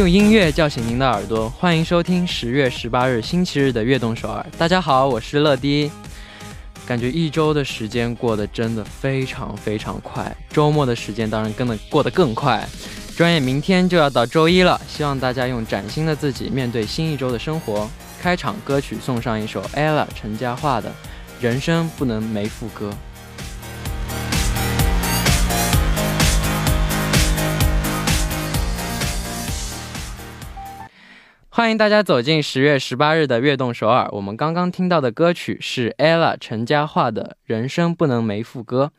用音乐叫醒您的耳朵，欢迎收听十月十八日星期日的悦动首尔。大家好，我是乐迪。感觉一周的时间过得真的非常非常快，周末的时间当然跟得过得更快。转眼明天就要到周一了，希望大家用崭新的自己面对新一周的生活。开场歌曲送上一首 ella 陈嘉桦的《人生不能没副歌》。欢迎大家走进十月十八日的悦动首尔。我们刚刚听到的歌曲是 ella 陈嘉桦的《人生不能没副歌》。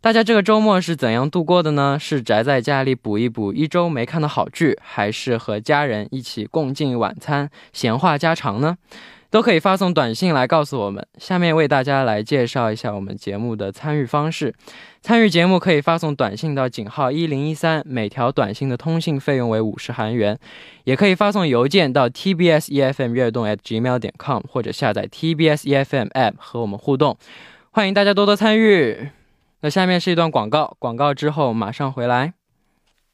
大家这个周末是怎样度过的呢？是宅在家里补一补一周没看的好剧，还是和家人一起共进晚餐、闲话家常呢？都可以发送短信来告诉我们。下面为大家来介绍一下我们节目的参与方式。参与节目可以发送短信到井号一零一三，每条短信的通信费用为五十韩元；也可以发送邮件到 tbs efm 悦动 at gmail 点 com，或者下载 tbs efm app 和我们互动。欢迎大家多多参与。那下面是一段广告，广告之后马上回来。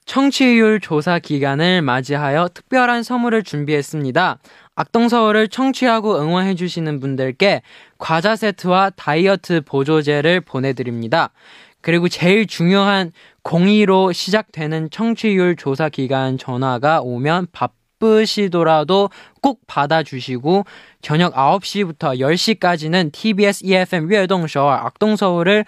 청취율조사기간을맞이하여특별한선물을준비했습니다 악동서울을 청취하고 응원해주시는 분들께 과자 세트와 다이어트 보조제를 보내드립니다. 그리고 제일 중요한 02로 시작되는 청취율 조사 기간 전화가 오면 바쁘시더라도 꼭 받아주시고 저녁 9시부터 10시까지는 TBS EFM 悦동쇼 악동서울을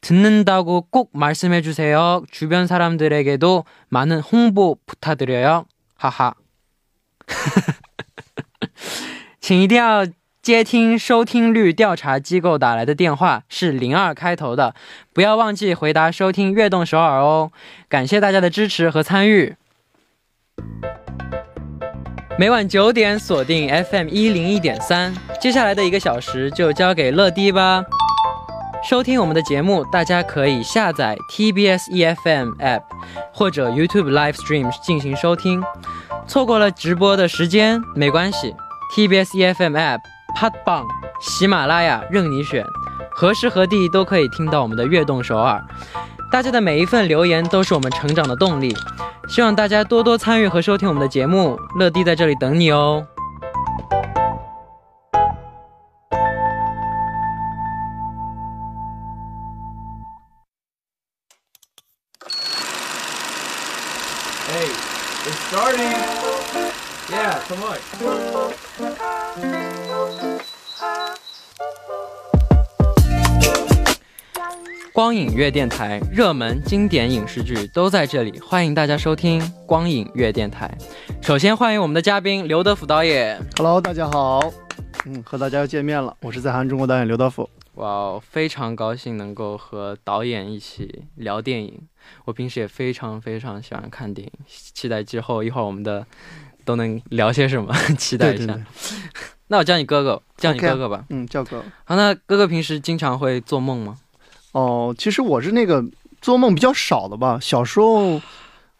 듣는다고 꼭 말씀해주세요. 주변 사람들에게도 많은 홍보 부탁드려요. 하하. 请一定要接听收听率调查机构打来的电话，是零二开头的，不要忘记回答收听悦动首尔哦。感谢大家的支持和参与。每晚九点锁定 FM 一零一点三，接下来的一个小时就交给乐迪吧。收听我们的节目，大家可以下载 TBS EFM App 或者 YouTube Live Stream 进行收听。错过了直播的时间没关系，TBS EFM App、Podbang、喜马拉雅任你选，何时何地都可以听到我们的悦动首尔。大家的每一份留言都是我们成长的动力，希望大家多多参与和收听我们的节目。乐迪在这里等你哦。电台热门经典影视剧都在这里，欢迎大家收听光影月电台。首先欢迎我们的嘉宾刘德福导演。Hello，大家好，嗯，和大家又见面了，我是在韩中国导演刘德福。哇，非常高兴能够和导演一起聊电影。我平时也非常非常喜欢看电影，期待之后一会儿我们的都能聊些什么，期待一下。那我叫你哥哥，叫你哥哥吧。嗯，叫哥。好，那哥哥平时经常会做梦吗？哦，其实我是那个做梦比较少的吧，小时候，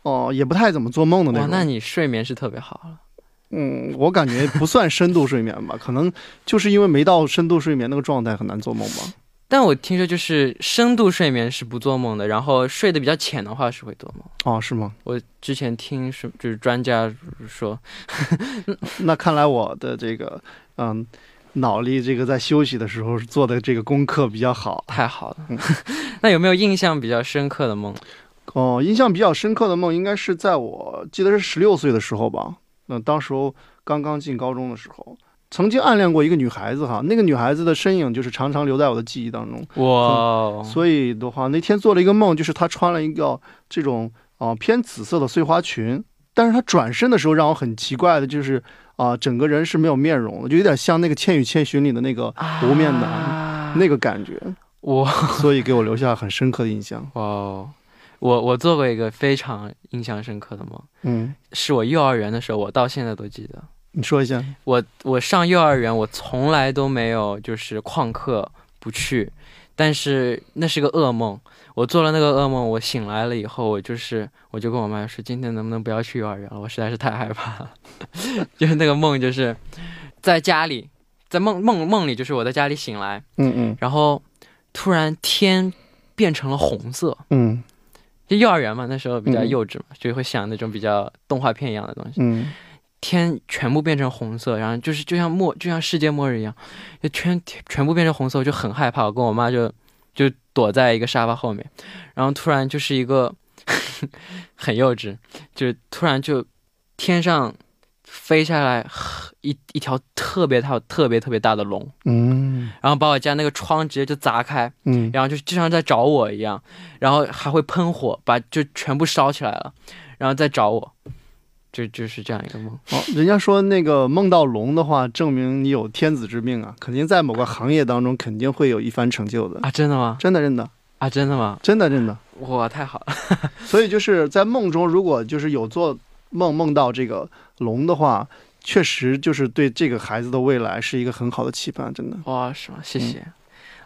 哦，也不太怎么做梦的那种。那你睡眠是特别好了。嗯，我感觉不算深度睡眠吧，可能就是因为没到深度睡眠那个状态，很难做梦吧。但我听说就是深度睡眠是不做梦的，然后睡得比较浅的话是会做梦。哦，是吗？我之前听是就是专家说，那看来我的这个嗯。脑力这个在休息的时候做的这个功课比较好，太好了。那有没有印象比较深刻的梦？哦，印象比较深刻的梦应该是在我记得是十六岁的时候吧。那当时候刚刚进高中的时候，曾经暗恋过一个女孩子哈。那个女孩子的身影就是常常留在我的记忆当中。哇！所以的话，那天做了一个梦，就是她穿了一个这种啊偏紫色的碎花裙，但是她转身的时候让我很奇怪的就是。啊，整个人是没有面容的，就有点像那个《千与千寻》里的那个无面男那个感觉，哇！所以给我留下很深刻的印象。哇，我我做过一个非常印象深刻的梦，嗯，是我幼儿园的时候，我到现在都记得。你说一下。我我上幼儿园，我从来都没有就是旷课不去，但是那是个噩梦。我做了那个噩梦，我醒来了以后，我就是我就跟我妈说，今天能不能不要去幼儿园了？我实在是太害怕了。就是那个梦，就是在家里，在梦梦梦里，就是我在家里醒来，嗯嗯，然后突然天变成了红色，嗯，就幼儿园嘛，那时候比较嗯幼稚嘛，就会想那种比较动画片一样的东西。嗯天全部变成红色，然后就是就像末就像世界末日一样，就全全部变成红色，我就很害怕。我跟我妈就就躲在一个沙发后面，然后突然就是一个 很幼稚，就突然就天上飞下来一一条特别大特别特别大的龙，嗯然后把我家那个窗直接就砸开，嗯然后就就像在找我一样，然后还会喷火，把就全部烧起来了，然后再找我，就就是这样一个梦。哦，人家说那个梦到龙的话，证明你有天子之命啊，肯定在某个行业当中肯定会有一番成就的。啊，真的吗？真的，真的，啊，真的吗？真的，真的。哇，太好了！所以就是在梦中，如果就是有做梦梦到这个龙的话，确实就是对这个孩子的未来是一个很好的期盼，真的。哇，是吗？谢谢。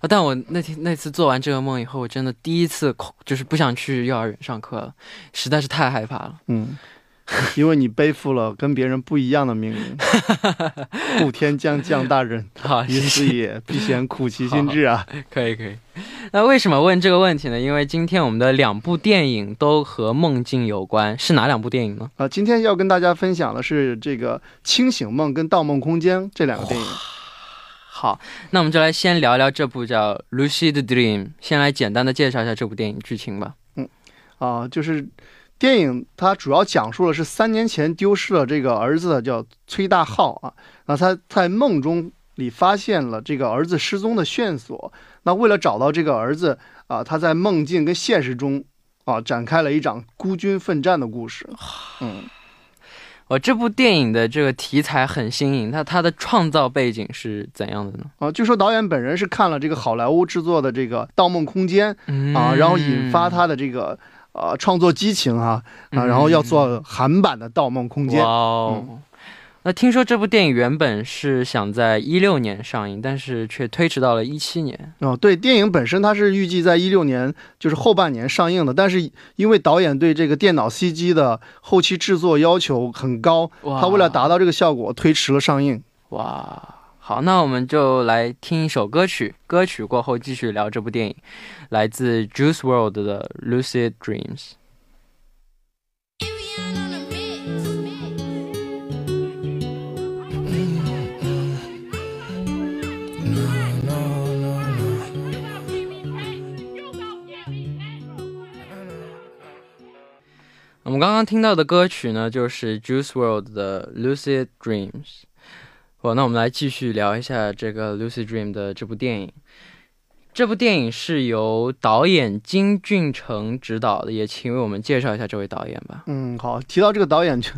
啊，但我那天那次做完这个梦以后，我真的第一次恐就是不想去幼儿园上课了，实在是太害怕了。嗯，因为你背负了跟别人不一样的命运。故天将降大任 好，于谢谢。斯也，必先苦其心志啊。可以可以。那为什么问这个问题呢？因为今天我们的两部电影都和梦境有关，是哪两部电影呢？啊，今天要跟大家分享的是这个《清醒梦》跟《盗梦空间》这两个电影。好，那我们就来先聊聊这部叫《Lucid Dream》，先来简单的介绍一下这部电影剧情吧。嗯啊，就是电影它主要讲述的是三年前丢失了这个儿子的叫崔大浩啊，那他在梦中里发现了这个儿子失踪的线索，那为了找到这个儿子啊，他在梦境跟现实中啊展开了一场孤军奋战的故事。嗯，哦，这部电影的这个题材很新颖，那它的创造背景是怎样的呢？啊，据说导演本人是看了这个好莱坞制作的这个《盗梦空间》嗯啊，然后引发他的这个呃创作激情哈啊，然后要做韩版的《盗梦空间哇》。哦。那听说这部电影原本是想在一六年上映，但是却推迟到了一七年。哦，对，电影本身它是预计在一六年就是后半年上映的，但是因为导演对这个电脑 CG 的后期制作要求很高，他为了达到这个效果，推迟了上映。哇，好，那我们就来听一首歌曲，歌曲过后继续聊这部电影，来自 Juice World 的《Lucid Dreams》。我们刚刚听到的歌曲呢，就是 Juice World 的《Lucid Dreams》。好，那我们来继续聊一下这个《Lucid Dream》的这部电影。这部电影是由导演金俊成执导的，也请为我们介绍一下这位导演吧。嗯，好，提到这个导演就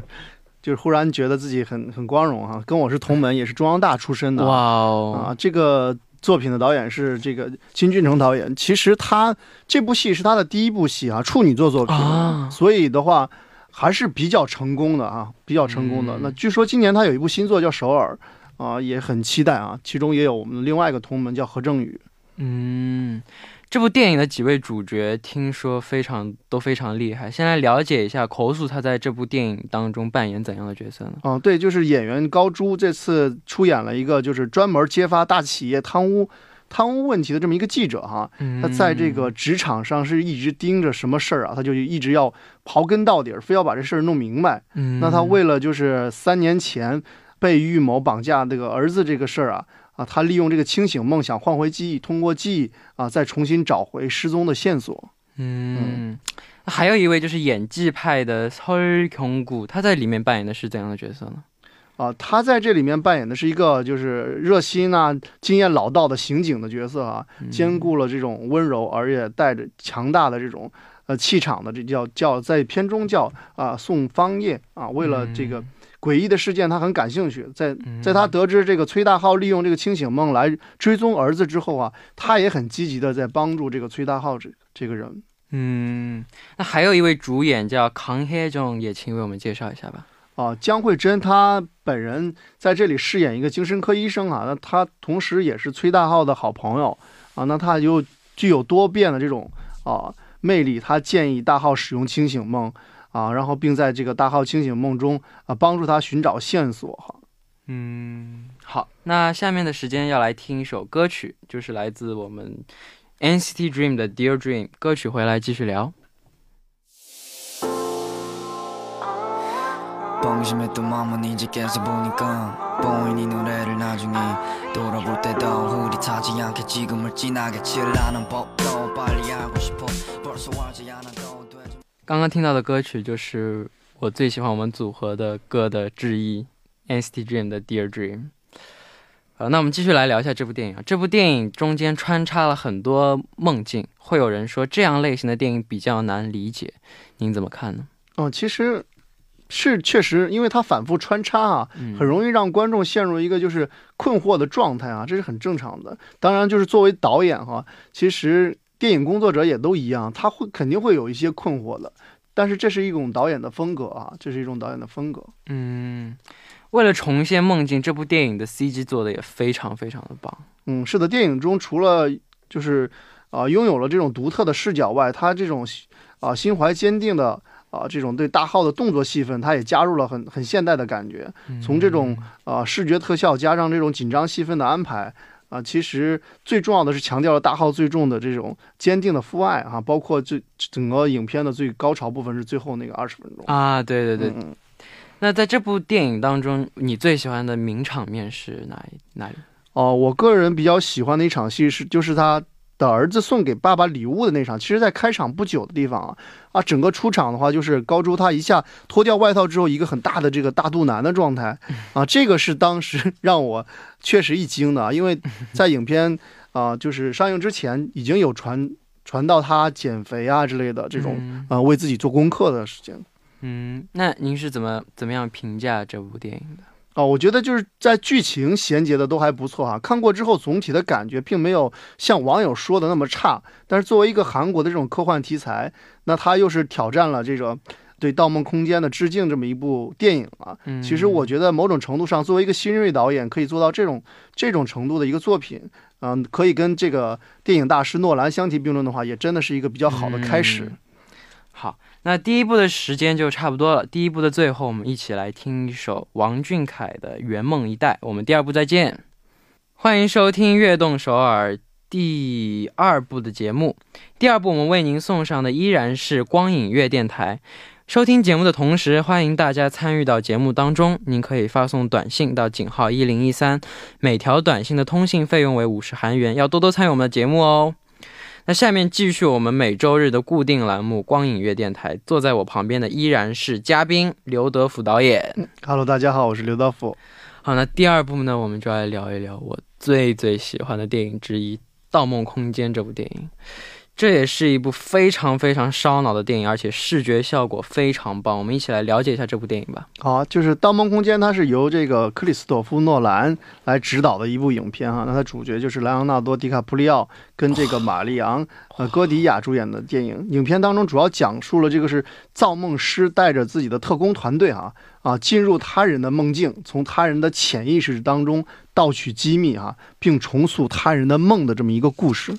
就是忽然觉得自己很很光荣哈、跟我是同门，也是中央大出身的。哇哦，啊，这个作品的导演是这个金俊成导演。其实他这部戏是他的第一部戏啊，处女作作品，啊所以的话还是比较成功的啊，比较成功的。嗯那据说今年他有一部新作叫《首尔》啊，也很期待啊。其中也有我们另外一个同门叫何正宇。嗯，这部电影的几位主角听说非常都非常厉害。先来了解一下口述他在这部电影当中扮演怎样的角色呢？啊，对，就是演员高珠这次出演了一个就是专门揭发大企业贪污贪污问题的这么一个记者哈，他在这个职场上是一直盯着什么事儿啊？他就一直要刨根到底，非要把这事儿弄明白。那他为了就是三年前被预谋绑架这个儿子这个事儿啊啊，他利用这个清醒梦想换回记忆，通过记忆啊再重新找回失踪的线索。嗯，还有一位就是演技派的崔孔谷，他在里面扮演的是怎样的角色呢？啊，他在这里面扮演的是一个就是热心啊、经验老道的刑警的角色啊，嗯兼顾了这种温柔，而且带着强大的这种呃气场的，这叫叫在片中叫啊宋方叶啊，为了这个诡异的事件他很感兴趣，在嗯在他得知这个崔大浩利用这个清醒梦来追踪儿子之后啊，他也很积极的在帮助这个崔大浩这这个人。嗯，那还有一位主演叫康海中，也请为我们介绍一下吧。啊，江慧珍她本人在这里饰演一个精神科医生啊，那她同时也是崔大浩的好朋友啊，那她又具有多变的这种啊魅力，她建议大浩使用清醒梦啊，然后并在这个大浩清醒梦中啊帮助他寻找线索哈。嗯，好，那下面的时间要来听一首歌曲，就是来自我们 NCT Dream 的《Dear Dream》歌曲，回来继续聊。방심했던 마음은 이제 깨서보니까 보이니 노래를 나중에 돌아볼 때도 흐릿하지 않게 지금을 진하게 칠하는 법도 빨리 알고 싶어 벌써 알지 않아도 되지 刚刚听到的歌曲就是我最喜欢我们组合的歌的之一，NCT Dream 的《Dear Dream》。呃，那我们继续来聊一下这部电影啊。这部电影中间穿插了很多梦境，会有人说这样类型的电影比较难理解，您怎么看呢？哦，其实 是确实，因为它反复穿插啊，嗯很容易让观众陷入一个就是困惑的状态啊，这是很正常的。当然，就是作为导演哈，其实电影工作者也都一样，他会肯定会有一些困惑的。但是这是一种导演的风格啊，这是一种导演的风格。嗯，为了重现梦境，这部电影的 CG 做的也非常非常的棒。嗯，是的，电影中除了就是啊、拥有了这种独特的视角外，他这种啊、心怀坚定的啊、这种对大号的动作戏份，他也加入了很很现代的感觉。从这种啊、视觉特效加上这种紧张戏份的安排啊、其实最重要的是强调了大号最重的这种坚定的父爱啊，包括最整个影片的最高潮部分是最后那个二十分钟。啊，对对对。那在这部电影当中，你最喜欢的名场面是哪一哪里？哦，我个人比较喜欢的一场戏是，就是他的儿子送给爸爸礼物的那场。其实，在开场不久的地方啊，啊，整个出场的话，就是高珠他一下脱掉外套之后，一个很大的这个大肚腩的状态 啊，这个是当时 让我确实一惊的啊，因为 在影片啊，就是上映之前已经有传传到他减肥啊之类的这种嗯啊，为自己做功课的事情。嗯，那您是怎么怎么样评价这部电影的？哦，我觉得就是在剧情衔接的都还不错哈、看过之后总体的感觉并没有像网友说的那么差。但是作为一个韩国的这种科幻题材，那它又是挑战了这个对《盗梦空间》的致敬这么一部电影啊。嗯，其实我觉得某种程度上，作为一个新锐导演，可以做到这种这种程度的一个作品，嗯、可以跟这个电影大师诺兰相提并论的话，也真的是一个比较好的开始。嗯好，那第一部的时间就差不多了。第一部的最后，我们一起来听一首王俊凯的《圆梦一代》。我们第二部再见。欢迎收听《悦动首尔》第二部的节目。第二部我们为您送上的依然是光影乐电台。收听节目的同时，欢迎大家参与到节目当中。您可以发送短信到井号一零一三，每条短信的通信费用为五十韩元。要多多参与我们的节目哦。那下面继续我们每周日的固定栏目《光影乐电台》，坐在我旁边的依然是嘉宾刘德福导演。Hello，大家好，我是刘德福。好，那第二部呢，我们就来聊一聊我最最喜欢的电影之一《盗梦空间》这部电影。这也是一部非常非常烧脑的电影，而且视觉效果非常棒。我们一起来了解一下这部电影吧。好，就是《盗梦空间》，它是由这个克里斯朵夫·诺兰来执导的一部影片哈。那它主角就是莱昂纳多·迪卡普里奥跟这个玛丽昂·呃戈迪亚主演的电影。影片当中主要讲述了这个是造梦师带着自己的特工团队哈啊进入他人的梦境，从他人的潜意识当中盗取机密哈，并重塑他人的梦的这么一个故事。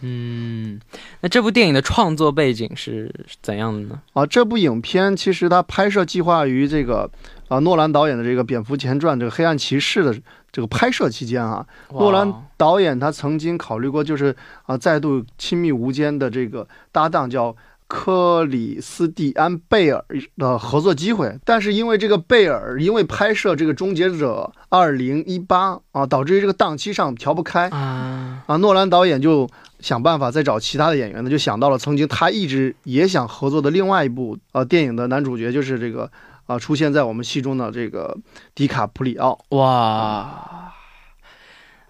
嗯，那这部电影的创作背景是怎样的呢？啊，这部影片其实它拍摄计划于这个啊诺兰导演的这个《蝙蝠前传》这个《黑暗骑士》的这个拍摄期间啊，诺兰导演他曾经考虑过，就是啊再度亲密无间的这个搭档叫克里斯蒂安·贝尔的合作机会，但是因为这个贝尔因为拍摄这个《终结者2018》啊，导致于这个档期上调不开啊，啊，诺兰导演就想办法再找其他的演员呢，就想到了曾经他一直也想合作的另外一部呃电影的男主角，就是这个啊出现在我们戏中的这个迪卡普里奥。哇！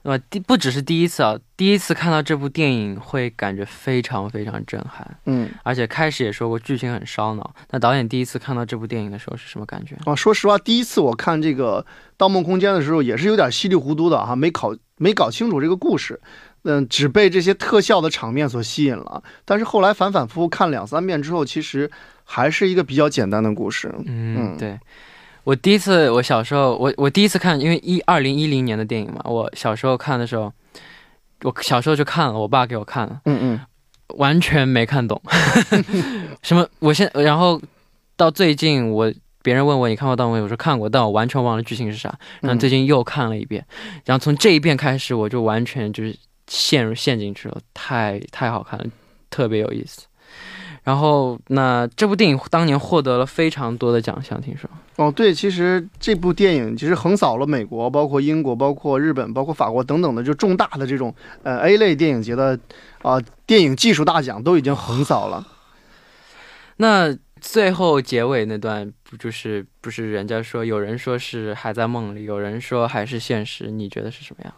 那么第不只是第一次啊，第一次看到这部电影会感觉非常非常震撼，嗯而且开始也说过剧情很烧脑。那导演第一次看到这部电影的时候是什么感觉？啊，说实话，第一次我看这个《盗梦空间》的时候，也是有点稀里糊涂的哈、没搞没搞清楚这个故事，嗯，只被这些特效的场面所吸引了。但是后来反反复复看两三遍之后，其实还是一个比较简单的故事。嗯，嗯对。我第一次，我小时候，我我第一次看，因为一二零一零年的电影嘛，我小时候看的时候，我小时候就看了，我爸给我看了，嗯嗯。完全没看懂，什么，我现然后到最近我别人问我你看过《盗梦空间》，我说看过，但我完全忘了剧情是啥。然后最近又看了一遍，然后从这一遍开始，我就完全就是陷入陷进去了，太太好看了，特别有意思。然然后，那这部电影当年获得了非常多的奖项，听说。哦，对，其实这部电影其实横扫了美国、包括英国、包括日本、包括法国等等的就重大的这种呃 A 类电影节的啊、电影技术大奖都已经横扫了。那最后结尾那段不就是不是人家说有人说是还在梦里，有人说还是现实，你觉得是什么样？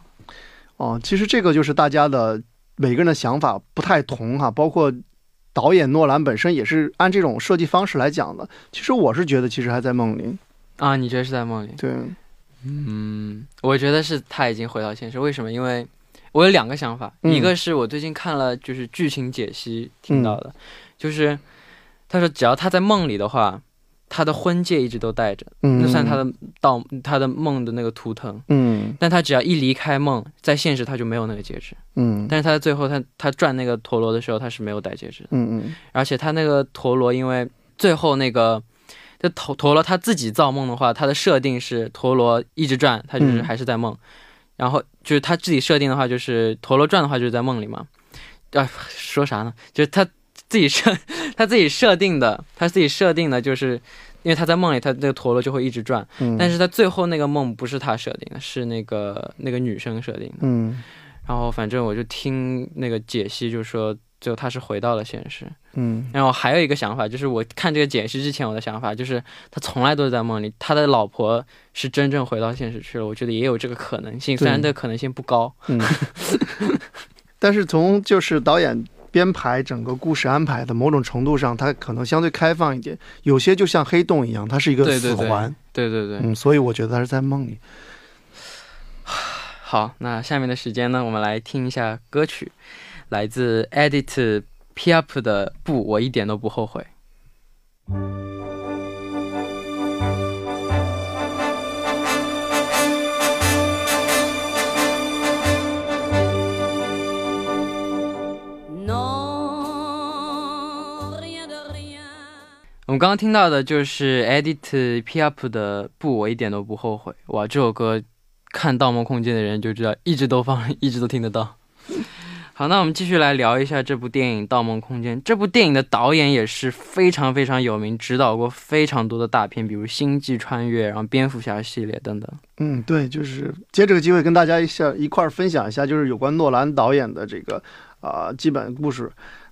哦，其实这个就是大家的每个人的想法不太同哈，包括导演诺兰本身也是按这种设计方式来讲的。其实我是觉得其实还在梦里，啊，你觉得是在梦里？对，嗯，我觉得是他已经回到现实。为什么？因为我有两个想法，嗯一个是我最近看了就是剧情解析听到的，就是他说只要他在梦里的话，他的婚戒一直都戴着，嗯，那算他的盗他的梦的那个图腾。嗯但他只要一离开梦，在现实他就没有那个戒指。嗯但是他在最后他他转那个陀螺的时候，他是没有戴戒指的。嗯嗯而且他那个陀螺，因为最后那个这陀陀螺他自己造梦的话，他的设定是陀螺一直转，他就是嗯还是在梦。然后就是他自己设定的话，就是陀螺转的话就是在梦里嘛。啊，说啥呢？就是他自己设他自己设定的，他自己设定的就是。因为他在梦里，他那个陀螺就会一直转，嗯，但是他最后那个梦不是他设定的，是那个那个女生设定的。嗯然后反正我就听那个解析，就说最后他是回到了现实。嗯然后还有一个想法，就是我看这个解析之前，我的想法就是他从来都是在梦里，他的老婆是真正回到现实去了。我觉得也有这个可能性，虽然这个可能性不高。嗯，但是从就是导演编排整个故事安排的某种程度上，它可能相对开放一点，有些就像黑洞一样，它是一个对对对死环，对对对，嗯，所以我觉得它是在梦里。好，那下面的时间呢，我们来听一下歌曲，来自 Edit Piaf 的《不，我一点都不后悔》。我们刚刚听到的就是 Edit P Up 的《不，我一点都不后悔》。哇，这首歌看《盗梦空间》的人就知道，一直都放，一直都听得到。好，那我们继续来聊一下这部电影《盗梦空间》。这部电影的导演也是非常非常有名，指导过非常多的大片，比如《星际穿越》，然后《蝙蝠侠》系列等等。嗯，对，就是借这个机会跟大家一下一块儿分享一下，就是有关诺兰导演的这个啊、基本故事。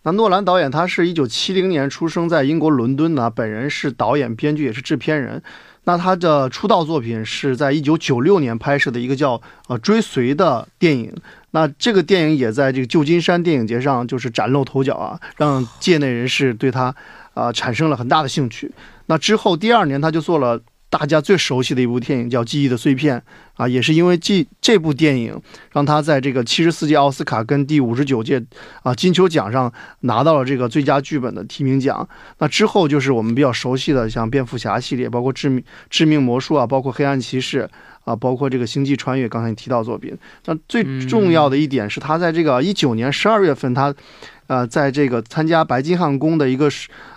那诺兰导演他是一九七零年出生在英国伦敦的，本人是导演、编剧也是制片人。那他的出道作品是在一九九六年拍摄的一个叫呃《追随》的电影。那这个电影也在这个旧金山电影节上就是崭露头角啊，让界内人士对他啊、产生了很大的兴趣。那之后第二年他就做了大家最熟悉的一部电影叫《记忆的碎片》啊，也是因为记这部电影让他在这个七十四届奥斯卡跟第五十九届啊金球奖上拿到了这个最佳剧本的提名奖。那之后就是我们比较熟悉的像蝙蝠侠系列，包括致命致命魔术啊，包括黑暗骑士啊，包括这个星际穿越，刚才你提到作品。那最重要的一点是他在这个一九年十二月份，他呃在这个参加白金汉宫的一个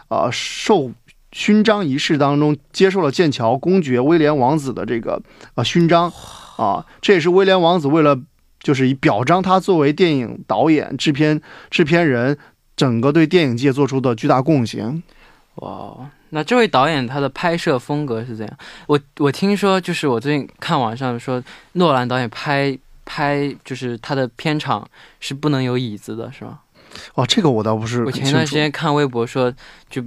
呃授勋章仪式当中，接受了剑桥公爵威廉王子的这个呃勋章啊，这也是威廉王子为了就是以表彰他作为电影导演、制片、制片人，整个对电影界做出的巨大贡献。哇哦，那这位导演他的拍摄风格是怎样？我我听说，就是我最近看网上说，诺兰导演拍拍就是他的片场是不能有椅子的，是吗？哦，这个我倒不是我前段时。间看微博说，就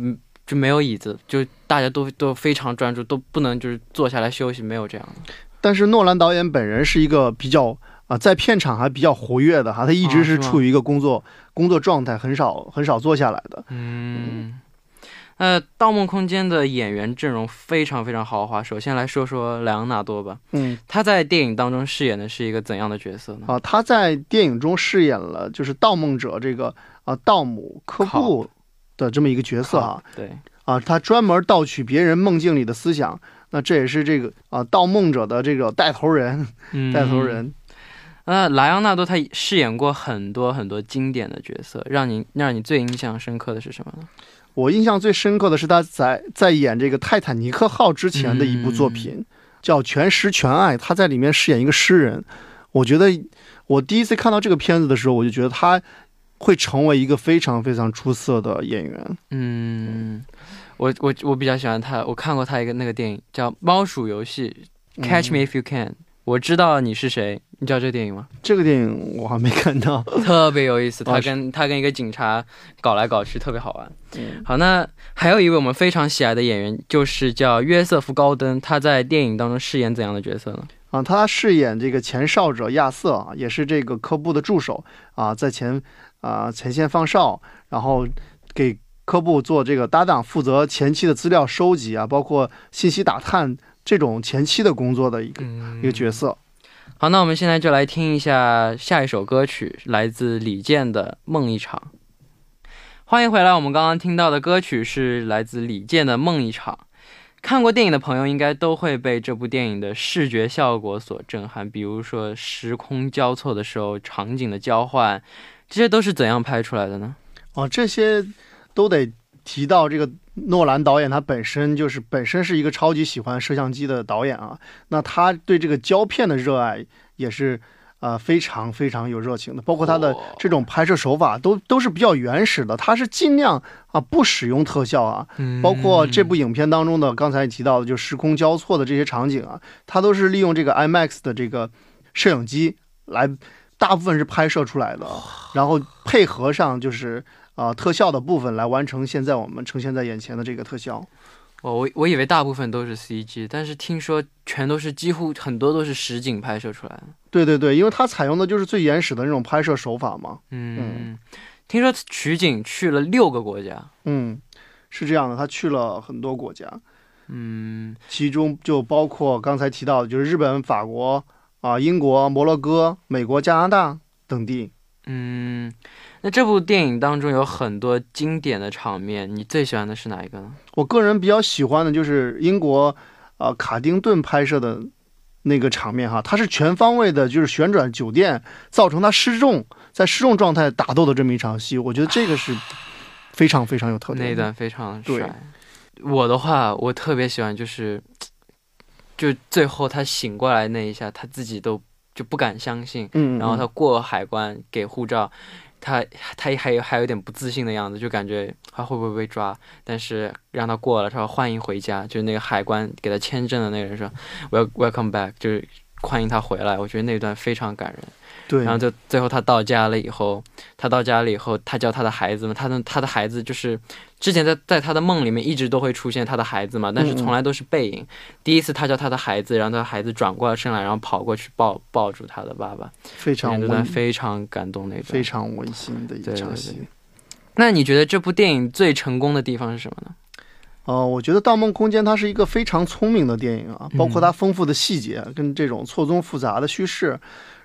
就没有椅子，就大家都都非常专注，都不能就是坐下来休息，没有这样的。但是诺兰导演本人是一个比较啊、在片场还比较活跃的哈，他一直哦是处于一个工作、工作状态，很少很少坐下来的。嗯，呃，《盗梦空间》的演员阵容非常非常豪华。首先来说说莱昂纳多吧，嗯他在电影当中饰演的是一个怎样的角色呢？啊，他在电影中饰演了就是盗梦者这个啊盗姆科布的这么一个角色啊对，啊，他专门盗取别人梦境里的思想。那这也是这个啊盗梦者的这个带头人，嗯带头。人。那莱昂纳多他饰演过很多很多经典的角色，让你让你最印象深刻的是什么呢？我印象最深刻的是他在在演这个泰坦尼克号之前的一部作品，叫《全诗全爱》，他在里面饰演一个诗人。我觉得我第一次看到这个片子的时候，我就觉得他会成为一个非常非常出色的演员。嗯，我我我比较喜欢他，我看过他一个那个电影叫《猫鼠游戏》，Catch Me If You Can。我知道你是谁，你知道这个电影吗？这个电影我还没看到。特别有意思，他哦跟他跟一个警察搞来搞去，特别好玩。嗯好，那还有一位我们非常喜爱的演员，就是叫约瑟夫·高登，他在电影当中饰演怎样的角色呢？啊，他饰演这个前哨者亚瑟啊，也是这个科布的助手啊，在前啊前线放哨，然后给科布做这个搭档，负责前期的资料收集啊，包括信息打探这种前期的工作的一个、嗯一个角色。好，那我们现在就来听一下下一首歌曲，来自李健的《梦一场》。欢迎回来，我们刚刚听到的歌曲是来自李健的《梦一场》。看过电影的朋友应该都会被这部电影的视觉效果所震撼，比如说时空交错的时候场景的交换，这些都是怎样拍出来的呢？哦，这些都得提到这个诺兰导演，他本身就是本身是一个超级喜欢摄像机的导演啊。那他对这个胶片的热爱也是呃非常非常有热情的，包括他的哦这种拍摄手法都都是比较原始的，他是尽量啊不使用特效啊。包括这部影片当中的刚才提到的，就时空交错的这些场景啊，他都是利用这个 IMAX 的这个摄影机来，大部分是拍摄出来的，然后配合上就是啊、特效的部分来完成现在我们呈现在眼前的这个特效。我我我以为大部分都是 CG，但是听说全都是几乎很多都是实景拍摄出来的。对对对，因为它采用的就是最原始的那种拍摄手法嘛。嗯，听说取景去了六个国家。嗯，是这样的，他去了很多国家，嗯，其中就包括刚才提到的，就是日本、法国啊、英国、摩洛哥、美国、加拿大等地。嗯，那这部电影当中有很多经典的场面，你最喜欢的是哪一个呢？我个人比较喜欢的就是英国，呃，卡丁顿拍摄的那个场面哈，它是全方位的，就是旋转酒店，造成他失重，在失重状态打斗的这么一场戏，我觉得这个是非常非常有特点的。那一段非常帅。我的话，我特别喜欢就是，就最后他醒过来那一下，他自己都就不敢相信，嗯，嗯，然后他过海关给护照，他他还有还有点不自信的样子，就感觉他会不会被抓，但是让他过了，他说欢迎回家，就是那个海关给他签证的那个人说 wel welcome back，就是欢迎他回来，我觉得那段非常感人。对，然后就最后他到家了以后，他到家了以后，他叫他的孩子们，他的他的孩子就是之前在在他的梦里面一直都会出现他的孩子嘛，但是从来都是背影。第一次他叫他的孩子，然后他的孩子转过身来，然后跑过去抱抱住他的爸爸，非常那段温非常感动那段。非常温馨的一场戏对。那你觉得这部电影最成功的地方是什么呢？呃，我觉得《盗梦空间》它是一个非常聪明的电影啊，包括它丰富的细节跟这种错综复杂的叙事，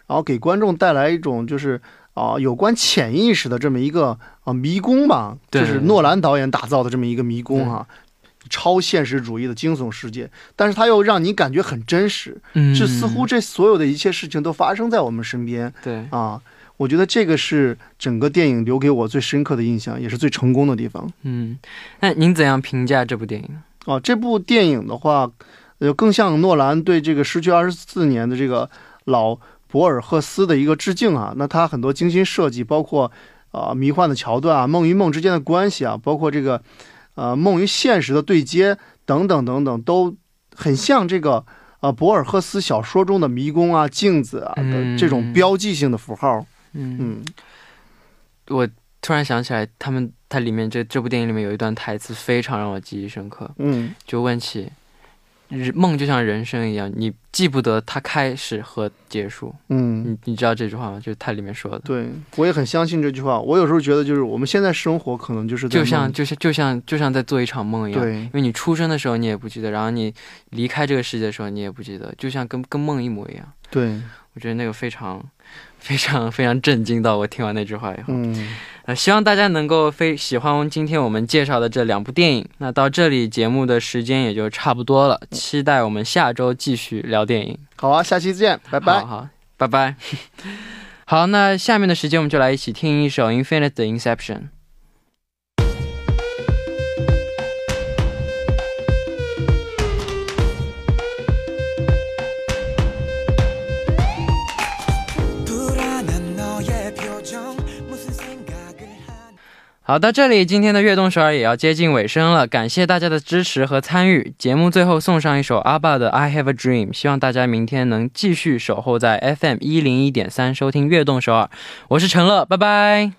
然后给观众带来一种就是啊、有关潜意识的这么一个啊、迷宫吧，对就是诺兰导演打造的这么一个迷宫啊。超现实主义的惊悚世界，但是它又让你感觉很真实，嗯是似乎这所有的一切事情都发生在我们身边对，啊。我觉得这个是整个电影留给我最深刻的印象，也是最成功的地方。嗯，那您怎样评价这部电影呢？哦，这部电影的话，呃，更像诺兰对这个失去二十四年的这个老博尔赫斯的一个致敬啊。那他很多精心设计，包括啊、迷幻的桥段啊，梦与梦之间的关系啊，包括这个呃梦与现实的对接等等等等，都很像这个呃博尔赫斯小说中的迷宫啊、镜子啊的这种嗯标记性的符号。嗯，嗯，我突然想起来，他们它里面这这部电影里面有一段台词非常让我记忆深刻，嗯，就问起。日梦就像人生一样，你记不得它开始和结束。嗯。你你知道这句话吗？就是它里面说的，对，我也很相信这句话。我有时候觉得，就是我们现在生活可能就是就像就像就像就像在做一场梦一样。对因为你出生的时候你也不记得，然后你离开这个世界的时候你也不记得，就像跟跟梦一模一样。对，我觉得那个非常非常非常震惊到我听完那句话以后。嗯。呃，希望大家能够非喜欢今天我们介绍的这两部电影。那到这里节目的时间也就差不多了，期待我们下周继续聊电影。好啊，下期见，拜拜好。好，拜拜。好，那下面的时间我们就来一起听一首 Infinite 的 Inception。好，到这里，今天的悦动首尔也要接近尾声了，感谢大家的支持和参与。节目最后送上一首阿爸的《I Have a Dream》，希望大家明天能继续守候在 FM 一零一点三收听悦动首尔。我是陈乐，拜拜。